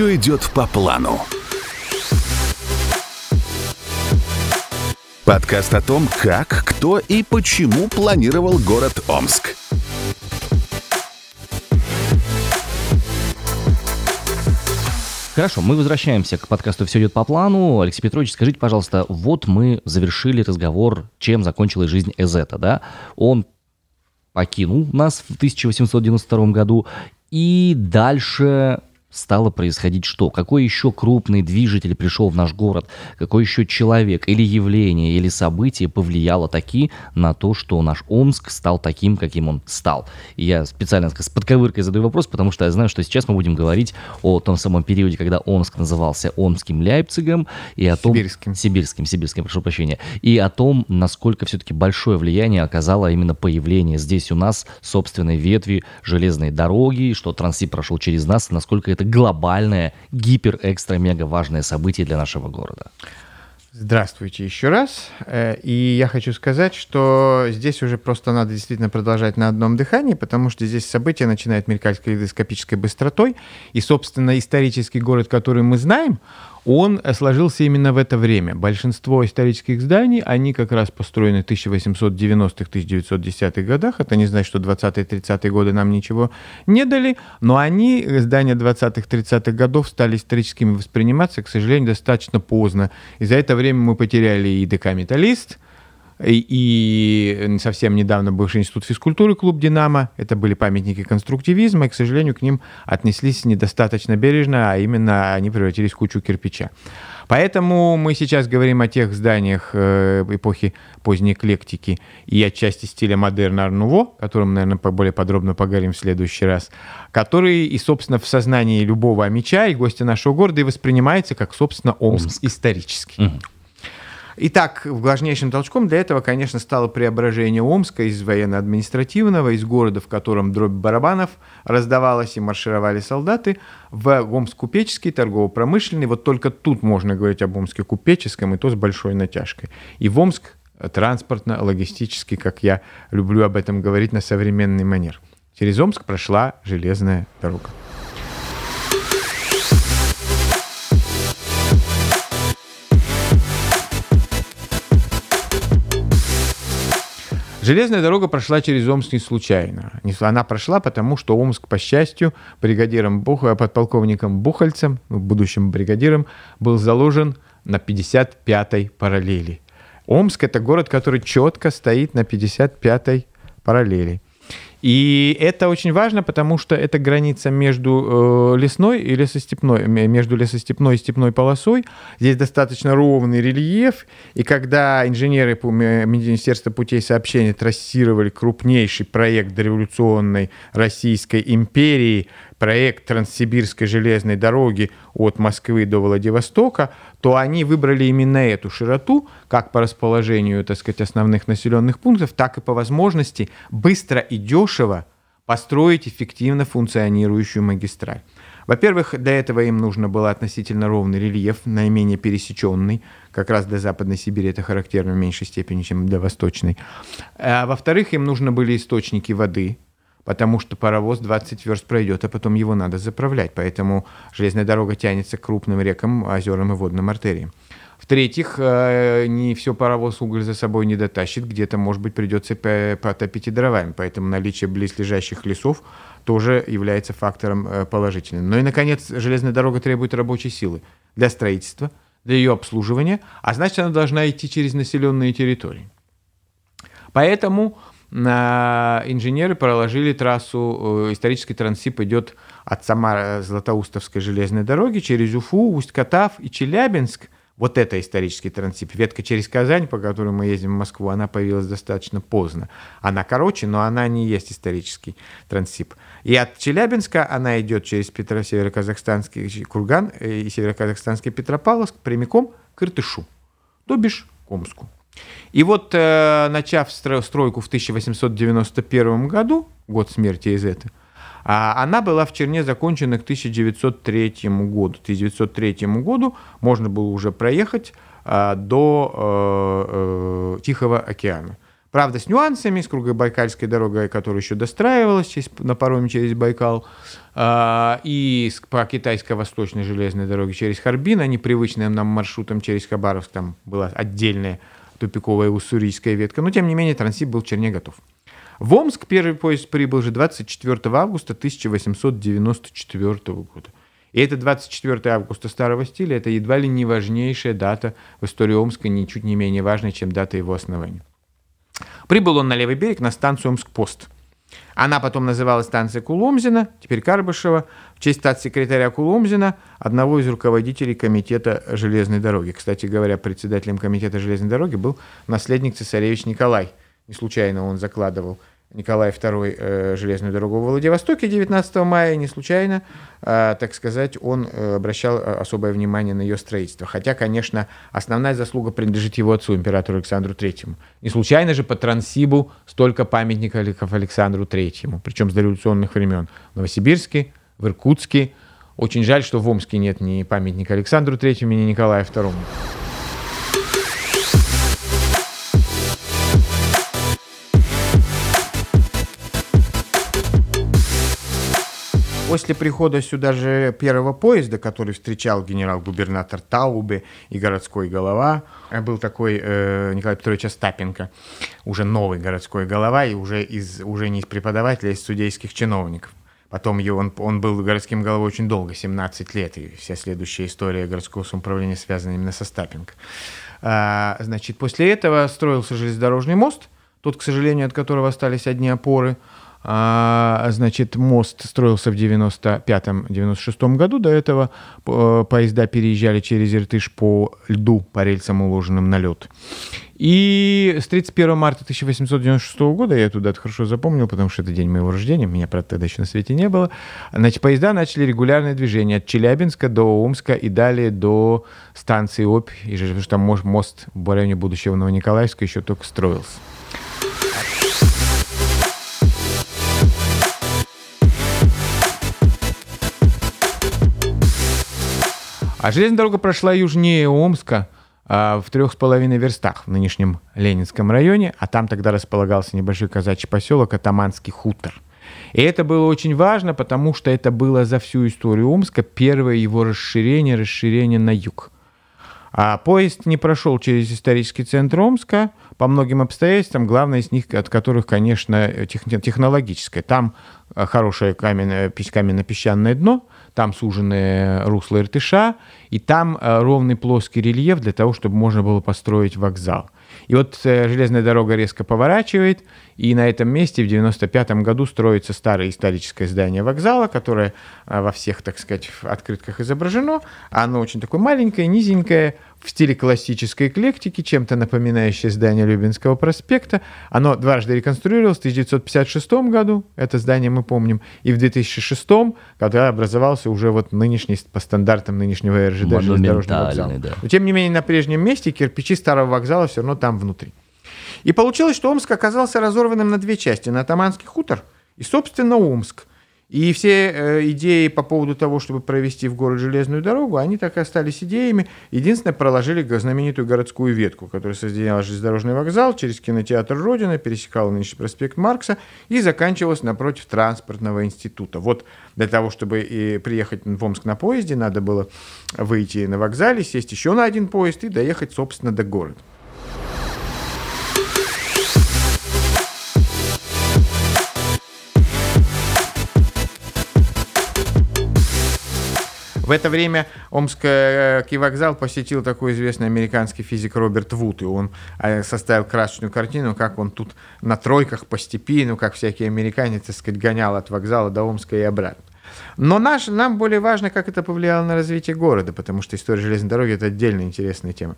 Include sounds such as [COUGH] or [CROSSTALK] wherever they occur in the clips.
Все идет по плану. Подкаст о том, как, кто и почему планировал город Омск. Хорошо, мы возвращаемся к подкасту «Все идет по плану». Алексей Петрович, скажите, пожалуйста, вот мы завершили разговор, чем закончилась жизнь Эзета, да? Он покинул нас в 1892 году, и дальше стало происходить что? Какой еще крупный движитель пришел в наш город? Какой еще человек или явление, или событие повлияло таки на то, что наш Омск стал таким, каким он стал? И я специально с подковыркой задаю вопрос, потому что я знаю, что сейчас мы будем говорить о том самом периоде, когда Омск назывался Омским Ляйпцигом, и о том... Сибирским. Сибирским, сибирским, прошу прощения. И о том, насколько все-таки большое влияние оказало именно появление здесь у нас собственной ветви железной дороги, что Транссиб прошел через нас, насколько это это глобальное, гипер-экстра-мега важное событие для нашего города. Здравствуйте еще раз. Э, и я хочу сказать, что здесь уже просто надо действительно продолжать на одном дыхании, потому что здесь события начинают мелькать калейдоскопической быстротой. И, собственно, исторический город, который мы знаем, он сложился именно в это время. Большинство исторических зданий, они как раз построены в 1890-1910-х годах. Это не значит, что 20-30-е годы нам ничего не дали, но они, здания 20-30-х годов, стали историческими восприниматься, к сожалению, достаточно поздно. И за это время мы потеряли и ДК «Металлист», и совсем недавно бывший институт физкультуры клуб «Динамо». Это были памятники конструктивизма, и, к сожалению, к ним отнеслись недостаточно бережно, а именно они превратились в кучу кирпича. Поэтому мы сейчас говорим о тех зданиях э, эпохи поздней эклектики и отчасти стиля модерна Арнуво, о котором, наверное, более подробно поговорим в следующий раз, который и, собственно, в сознании любого меча и гостя нашего города и воспринимается как, собственно, Омск, Омск. исторический. Угу. Итак, важнейшим толчком для этого, конечно, стало преображение Омска из военно-административного, из города, в котором дробь барабанов раздавалась и маршировали солдаты, в Омск купеческий, торгово-промышленный. Вот только тут можно говорить об Омске купеческом, и то с большой натяжкой. И в Омск транспортно-логистический, как я люблю об этом говорить на современный манер. Через Омск прошла железная дорога. Железная дорога прошла через Омск не случайно. Она прошла потому, что Омск, по счастью, бригадиром Бух... подполковником Бухальцем, ну, будущим бригадиром, был заложен на 55-й параллели. Омск – это город, который четко стоит на 55-й параллели. И это очень важно, потому что это граница между э, лесной и лесостепной, между лесостепной и степной полосой. Здесь достаточно ровный рельеф, и когда инженеры Министерства путей сообщения трассировали крупнейший проект дореволюционной Российской империи – проект Транссибирской железной дороги от Москвы до Владивостока, то они выбрали именно эту широту, как по расположению, так сказать, основных населенных пунктов, так и по возможности быстро и дешево построить эффективно функционирующую магистраль. Во-первых, для этого им нужно было относительно ровный рельеф, наименее пересеченный. Как раз для Западной Сибири это характерно в меньшей степени, чем для Восточной. А во-вторых, им нужны были источники воды, потому что паровоз 20 верст пройдет, а потом его надо заправлять. Поэтому железная дорога тянется к крупным рекам, озерам и водным артериям. В-третьих, э, не все паровоз уголь за собой не дотащит, где-то, может быть, придется потопить и дровами, поэтому наличие близлежащих лесов тоже является фактором э, положительным. Ну и, наконец, железная дорога требует рабочей силы для строительства, для ее обслуживания, а значит, она должна идти через населенные территории. Поэтому инженеры проложили трассу, э, исторический трансип идет от Самара-Златоустовской железной дороги через Уфу, Усть-Катав и Челябинск. Вот это исторический трансип. Ветка через Казань, по которой мы ездим в Москву, она появилась достаточно поздно. Она короче, но она не есть исторический трансип. И от Челябинска она идет через Петро, североказахстанский Курган э, и североказахстанский Петропавловск прямиком к Иртышу, то бишь к Омску. И вот, э, начав стройку в 1891 году, год смерти Изеты, а она была в Черне закончена к 1903 году. К 1903 году можно было уже проехать а, до э, э, Тихого океана. Правда, с нюансами, с Кругобайкальской дорогой, которая еще достраивалась через, на пароме через Байкал, э, и по китайско-восточной железной дороге через Харбин, а не привычным нам маршрутом через Хабаровск, там была отдельная тупиковая уссурийская ветка. Но, тем не менее, Транссиб был в Черне готов. В Омск первый поезд прибыл же 24 августа 1894 года. И это 24 августа старого стиля, это едва ли не важнейшая дата в истории Омска, ничуть не менее важная, чем дата его основания. Прибыл он на левый берег на станцию Омск-Пост. Она потом называлась станция Куломзина, теперь Карбышева, в честь статс-секретаря Куломзина, одного из руководителей комитета железной дороги. Кстати говоря, председателем комитета железной дороги был наследник цесаревич Николай. Не случайно он закладывал Николай II э, железную дорогу в Владивостоке 19 мая, не случайно, э, так сказать, он э, обращал э, особое внимание на ее строительство. Хотя, конечно, основная заслуга принадлежит его отцу, императору Александру Третьему. Не случайно же по Транссибу столько памятников Александру Третьему, причем с дореволюционных времен. В Новосибирске, в Иркутске. Очень жаль, что в Омске нет ни памятника Александру Третьему, ни Николаю II. После прихода сюда же первого поезда, который встречал генерал-губернатор Таубе и городской голова, был такой э, Николай Петрович Остапенко, уже новый городской голова, и уже, из, уже не из преподавателя, а из судейских чиновников. Потом его, он, он был городским головой очень долго, 17 лет, и вся следующая история городского самоуправления связана именно со Остапенко. А, значит, после этого строился железнодорожный мост, тот, к сожалению, от которого остались одни опоры – а, значит, мост строился в 95-96 году. До этого э, поезда переезжали через Иртыш по льду, по рельсам, уложенным на лед. И с 31 марта 1896 года, я туда хорошо запомнил, потому что это день моего рождения, меня, правда, тогда еще на свете не было, значит, поезда начали регулярное движение от Челябинска до Омска и далее до станции Обь, и потому что там мост в районе будущего Новониколаевска еще только строился. А железная дорога прошла южнее Омска, а, в трех с половиной верстах в нынешнем Ленинском районе, а там тогда располагался небольшой казачий поселок Атаманский хутор. И это было очень важно, потому что это было за всю историю Омска первое его расширение, расширение на юг. А поезд не прошел через исторический центр Омска по многим обстоятельствам, главное из них, от которых, конечно, технологическое. Там а, хорошее каменное, каменно-песчаное дно – там суженные русла Иртыша, и там э, ровный плоский рельеф для того, чтобы можно было построить вокзал. И вот э, железная дорога резко поворачивает, и на этом месте в 95 году строится старое историческое здание вокзала, которое э, во всех, так сказать, открытках изображено. Оно очень такое маленькое, низенькое, в стиле классической эклектики, чем-то напоминающее здание Любинского проспекта. Оно дважды реконструировалось в 1956 году, это здание мы помним, и в 2006, когда образовался уже вот нынешний, по стандартам нынешнего РЖД железнодорожный вокзал. Да. Но тем не менее на прежнем месте кирпичи старого вокзала все равно там внутри. И получилось, что Омск оказался разорванным на две части, на Атаманский хутор и, собственно, Омск. И все э, идеи по поводу того, чтобы провести в город железную дорогу, они так и остались идеями. Единственное, проложили знаменитую городскую ветку, которая соединяла железнодорожный вокзал через кинотеатр Родина, пересекала нынешний проспект Маркса и заканчивалась напротив транспортного института. Вот для того, чтобы и приехать в Омск на поезде, надо было выйти на вокзале, сесть еще на один поезд и доехать, собственно, до города. В это время Омский вокзал посетил такой известный американский физик Роберт Вуд, и он э, составил красочную картину, как он тут на тройках по степи, ну, как всякий американец, так сказать, гонял от вокзала до Омска и обратно. Но наш, нам более важно, как это повлияло на развитие города, потому что история железной дороги – это отдельная интересная тема.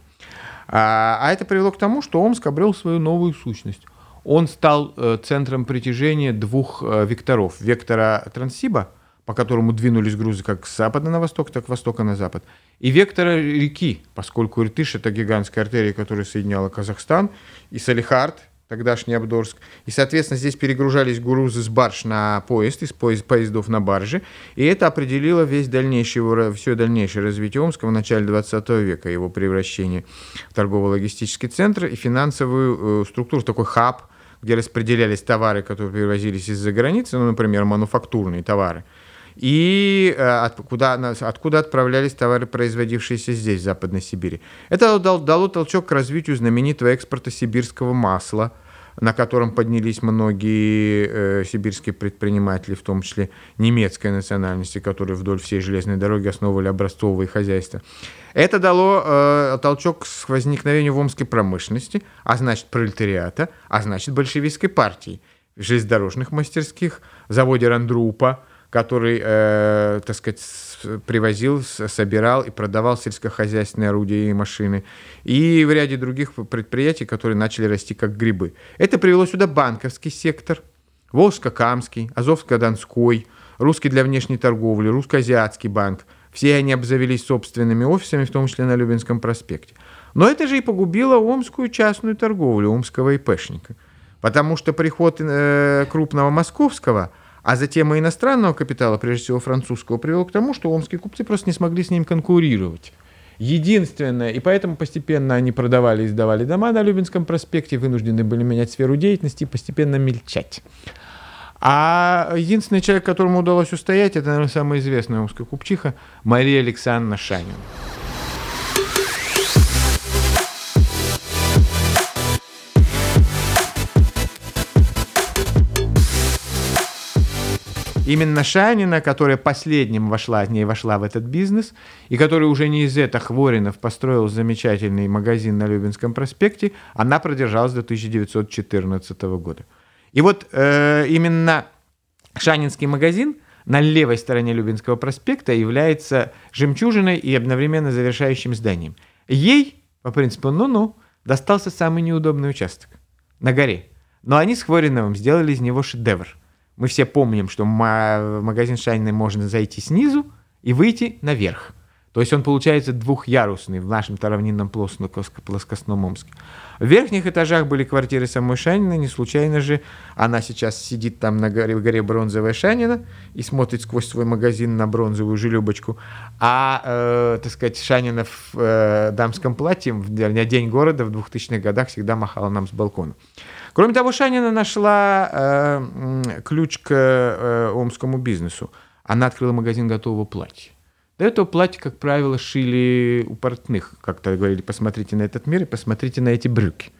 А, а это привело к тому, что Омск обрел свою новую сущность. Он стал э, центром притяжения двух э, векторов. Вектора Транссиба – по которому двинулись грузы как с запада на восток, так с востока на запад, и вектора реки, поскольку Иртыш – это гигантская артерия, которая соединяла Казахстан, и Салихард, тогдашний Абдорск. И, соответственно, здесь перегружались грузы с барж на поезд, из поезд, поездов на баржи. И это определило весь дальнейший, все дальнейшее развитие Омска в начале 20 века, его превращение в торгово-логистический центр и финансовую э, структуру, такой хаб, где распределялись товары, которые привозились из-за границы, ну, например, мануфактурные товары, и э, откуда, откуда отправлялись товары, производившиеся здесь, в Западной Сибири. Это дало, дало толчок к развитию знаменитого экспорта сибирского масла, на котором поднялись многие э, сибирские предприниматели, в том числе немецкой национальности, которые вдоль всей железной дороги основывали образцовые хозяйства. Это дало э, толчок к возникновению в омской промышленности, а значит пролетариата, а значит большевистской партии, железнодорожных мастерских, заводе Рандрупа, который, э, так сказать, привозил, собирал и продавал сельскохозяйственные орудия и машины, и в ряде других предприятий, которые начали расти как грибы. Это привело сюда банковский сектор, Волжско-Камский, Азовско-Донской, Русский для внешней торговли, Русско-Азиатский банк. Все они обзавелись собственными офисами, в том числе на Любинском проспекте. Но это же и погубило омскую частную торговлю, омского ИПшника. Потому что приход э, крупного московского – а затем и иностранного капитала, прежде всего французского, привел к тому, что омские купцы просто не смогли с ним конкурировать. Единственное, и поэтому постепенно они продавали и сдавали дома на Любинском проспекте, вынуждены были менять сферу деятельности и постепенно мельчать. А единственный человек, которому удалось устоять, это, наверное, самая известная омская купчиха Мария Александровна Шанина. Именно Шанина, которая последним вошла, не вошла в этот бизнес, и которая уже не из этих Хворинов построил замечательный магазин на Любинском проспекте, она продержалась до 1914 года. И вот э, именно Шанинский магазин на левой стороне Любинского проспекта является жемчужиной и одновременно завершающим зданием. Ей, по принципу «ну-ну», достался самый неудобный участок на горе. Но они с Хвориновым сделали из него шедевр – мы все помним, что в магазин Шайны можно зайти снизу и выйти наверх. То есть он получается двухъярусный в нашем равнинном плоскостном Омске. В верхних этажах были квартиры самой Шанина, не случайно же она сейчас сидит там на горе, горе Бронзовая Шанина и смотрит сквозь свой магазин на бронзовую желюбочку. А, э, так сказать, Шанина в э, дамском платье в день города в 2000-х годах всегда махала нам с балкона. Кроме того, Шанина нашла э, ключ к э, омскому бизнесу. Она открыла магазин готового платья. До этого платье, как правило, шили у портных. Как-то говорили, посмотрите на этот мир и посмотрите на эти брюки.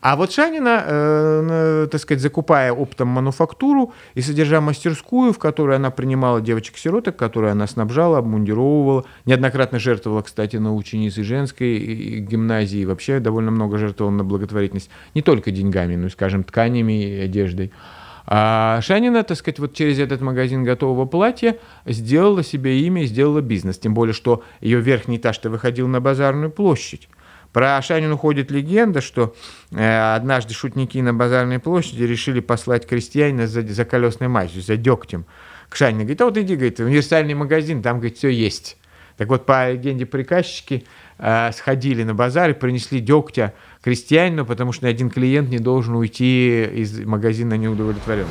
А вот Шанина, э, так сказать, закупая оптом мануфактуру и содержа мастерскую, в которой она принимала девочек-сироток, которые она снабжала, обмундировывала, неоднократно жертвовала, кстати, на ученицы женской гимназии, вообще довольно много жертвовала на благотворительность, не только деньгами, но и, скажем, тканями и одеждой. А Шанина, так сказать, вот через этот магазин готового платья сделала себе имя и сделала бизнес. Тем более, что ее верхний этаж-то выходил на базарную площадь. Про Ашанину ходит легенда, что э, однажды шутники на базарной площади решили послать крестьянина за, за колесной мазью, за дегтем к Шанине. Говорит, а вот иди, говорит, универсальный магазин, там, говорит, все есть. Так вот, по легенде приказчики э, сходили на базар и принесли дегтя крестьянину, потому что ни один клиент не должен уйти из магазина неудовлетворенным.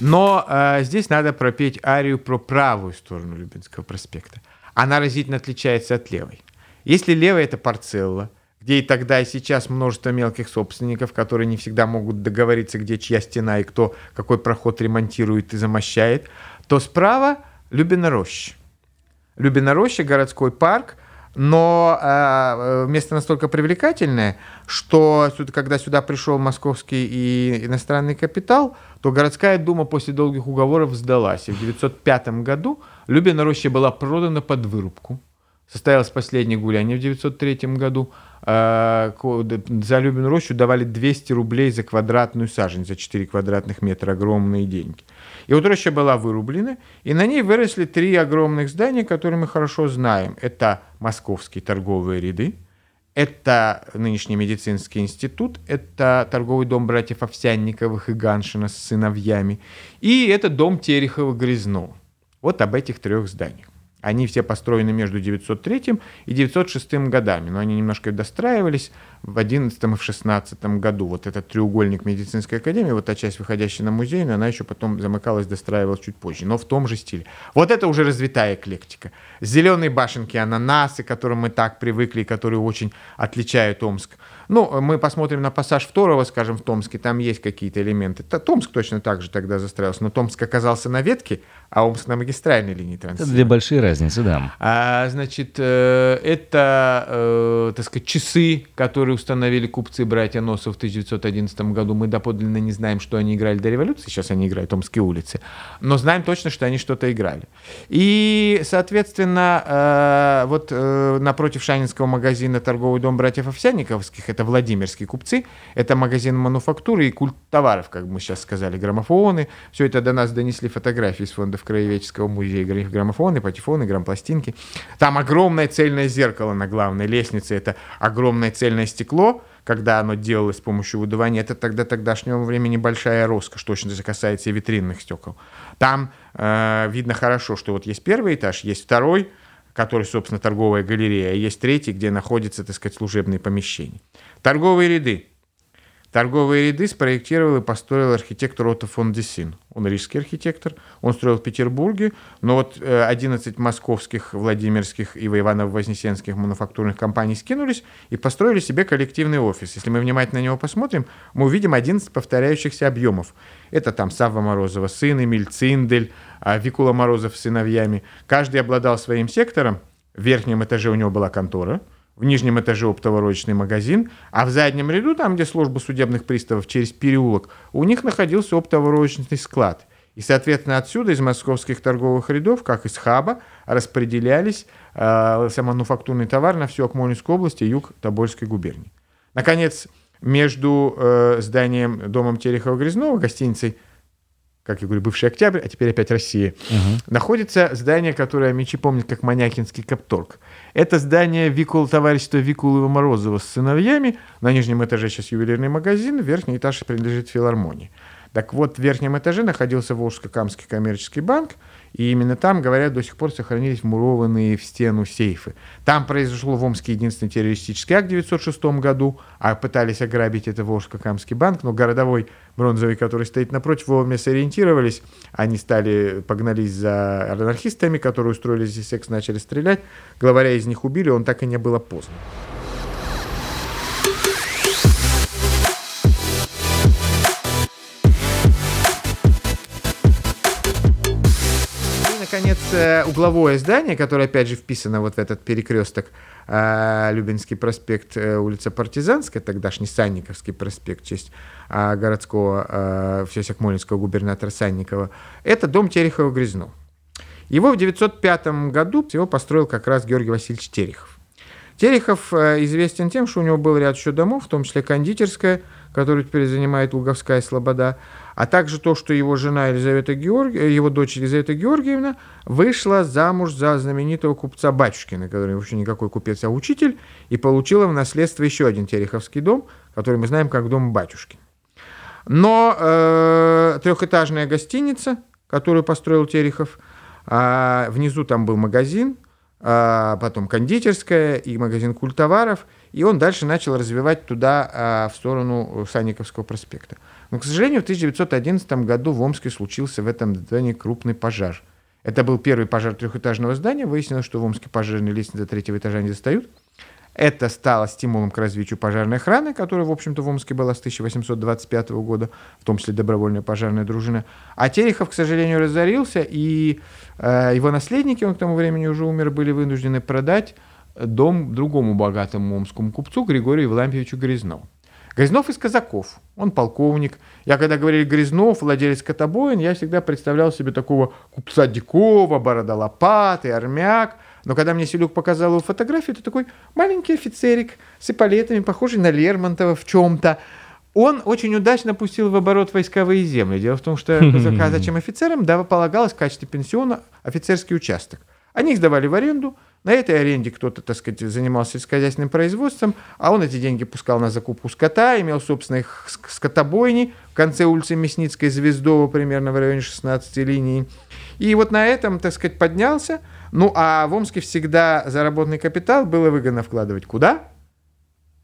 Но э, здесь надо пропеть арию про правую сторону Любинского проспекта. Она разительно отличается от левой. Если левая – это парцелла, где и тогда, и сейчас множество мелких собственников, которые не всегда могут договориться, где чья стена и кто какой проход ремонтирует и замощает, то справа – Любина роща. Любина роща – городской парк, но э, место настолько привлекательное, что когда сюда пришел московский и иностранный капитал, то городская дума после долгих уговоров сдалась. И в 1905 году Любина роща была продана под вырубку. Состоялось последнее гуляние в 1903 году. Э, за Любину рощу давали 200 рублей за квадратную сажень, за 4 квадратных метра, огромные деньги. И вот роща была вырублена, и на ней выросли три огромных здания, которые мы хорошо знаем. Это московские торговые ряды, это нынешний медицинский институт, это торговый дом братьев Овсянниковых и Ганшина с сыновьями, и это дом Терехова-Грязно. Вот об этих трех зданиях. Они все построены между 903 и 906 годами, но они немножко достраивались в 11 и в 16 году. Вот этот треугольник медицинской академии, вот та часть, выходящая на музейную, она еще потом замыкалась, достраивалась чуть позже, но в том же стиле. Вот это уже развитая эклектика. Зеленые башенки, ананасы, к которым мы так привыкли, которые очень отличают Омск. Ну, мы посмотрим на пассаж второго, скажем, в Томске, там есть какие-то элементы. Томск точно так же тогда застраивался, но Томск оказался на ветке, а Омск на магистральной линии транспорта. Это две большие разницы, да. А, значит, э, это, э, так сказать, часы, которые установили купцы братья Носов в 1911 году. Мы доподлинно не знаем, что они играли до революции, сейчас они играют Томские улицы, но знаем точно, что они что-то играли. И, соответственно, э, вот напротив Шанинского магазина торговый дом братьев Овсянниковских, это Владимирские купцы, это магазин мануфактуры и культ товаров, как мы сейчас сказали, граммофоны. Все это до нас донесли фотографии из фондов Краеведческого музея, граммофоны, патефоны, грампластинки. Там огромное цельное зеркало на главной лестнице, это огромное цельное стекло, когда оно делалось с помощью выдувания, это тогда тогдашнего времени большая роскошь, точно это касается и витринных стекол. Там э, видно хорошо, что вот есть первый этаж, есть второй, который, собственно, торговая галерея, и есть третий, где находятся, так сказать, служебные помещения. Торговые ряды. Торговые ряды спроектировал и построил архитектор Отто фон Десин. Он рижский архитектор, он строил в Петербурге, но вот 11 э, московских, Владимирских и Иваново-Вознесенских мануфактурных компаний скинулись и построили себе коллективный офис. Если мы внимательно на него посмотрим, мы увидим 11 повторяющихся объемов. Это там Савва Морозова сын, Эмиль Циндель, а, Викула Морозов с сыновьями. Каждый обладал своим сектором. В верхнем этаже у него была контора – в нижнем этаже оптово-роечный магазин, а в заднем ряду, там, где служба судебных приставов через переулок, у них находился оптово-роечный склад. И, соответственно, отсюда, из московских торговых рядов, как из хаба, распределялись э, мануфактурный товар на всю Акмолинскую область и юг Тобольской губернии. Наконец, между э, зданием домом Терехова-Грязнова, гостиницей как я говорю, бывший Октябрь, а теперь опять Россия, угу. находится здание, которое Мечи помнит как Манякинский Капторг. Это здание Викул, товарищества Викулова Морозова с сыновьями. На нижнем этаже сейчас ювелирный магазин, верхний этаж принадлежит филармонии. Так вот, в верхнем этаже находился Волжско-Камский коммерческий банк, и именно там, говорят, до сих пор сохранились мурованные в стену сейфы. Там произошло в Омске единственный террористический акт в 1906 году, а пытались ограбить это Волжско-Камский банк, но городовой бронзовый, который стоит напротив, вовремя сориентировались, они стали, погнались за анархистами, которые устроили здесь секс, начали стрелять, главаря из них убили, он так и не было поздно. Наконец, э, угловое здание, которое, опять же, вписано вот в этот перекресток э, Любинский проспект, э, улица Партизанская, тогдашний Санниковский проспект, в честь городского, в честь Акмолинского губернатора Санникова. Это дом Терехова-Грязно. Его в 905 году его построил как раз Георгий Васильевич Терехов. Терехов известен тем, что у него был ряд еще домов, в том числе кондитерская, которую теперь занимает Луговская Слобода, а также то, что его жена Елизавета Георгиевна, э, его дочь Елизавета Георгиевна вышла замуж за знаменитого купца Батюшкина, который вообще никакой купец, а учитель, и получила в наследство еще один Тереховский дом, который мы знаем как дом Батюшки. Но э, трехэтажная гостиница, которую построил Терехов, э, внизу там был магазин, потом кондитерская и магазин культоваров, и он дальше начал развивать туда, э, в сторону Санниковского проспекта. Но, к сожалению, в 1911 году в Омске случился в этом здании крупный пожар. Это был первый пожар трехэтажного здания. Выяснилось, что в Омске пожарные лестницы третьего этажа не достают. Это стало стимулом к развитию пожарной охраны, которая, в общем-то, в Омске была с 1825 года, в том числе добровольная пожарная дружина. А Терехов, к сожалению, разорился, и э, его наследники, он к тому времени уже умер, были вынуждены продать дом другому богатому омскому купцу Григорию Евлампьевичу Грязнову. Грязнов из казаков, он полковник. Я когда говорили Грязнов, владелец котобоин, я всегда представлял себе такого купца Дикова, борода лопаты, армяк. Но когда мне Селюк показал его фотографию, это такой маленький офицерик с эполетами, похожий на Лермонтова в чем-то. Он очень удачно пустил в оборот войсковые земли. Дело в том, что [LAUGHS] казачьим офицерам да, полагалось в качестве пенсиона офицерский участок. Они их сдавали в аренду, На этой аренде кто-то, так сказать, занимался сельскохозяйственным производством, а он эти деньги пускал на закупку скота, имел собственные скотобойни в конце улицы Мясницкой, Звездова, примерно в районе 16 линии. И вот на этом, так сказать, поднялся. Ну, а в Омске всегда заработанный капитал было выгодно вкладывать куда?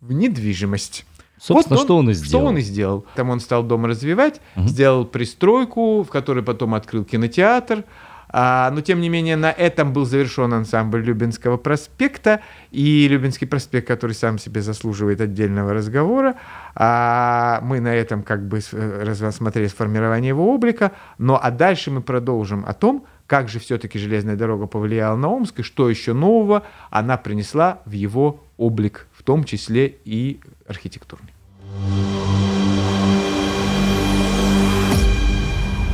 В недвижимость. Собственно, вот он, что он и сделал. Что он и сделал. Там он стал дом развивать, угу. сделал пристройку, в которой потом открыл кинотеатр, а, но, тем не менее, на этом был завершен ансамбль Любинского проспекта, и Любинский проспект, который сам себе заслуживает отдельного разговора. А мы на этом как бы рассмотрели сформирование его облика, но а дальше мы продолжим о том, как же все-таки железная дорога повлияла на Омск, и что еще нового она принесла в его облик, в том числе и архитектурный.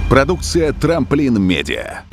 Продукция «Трамплин Медиа».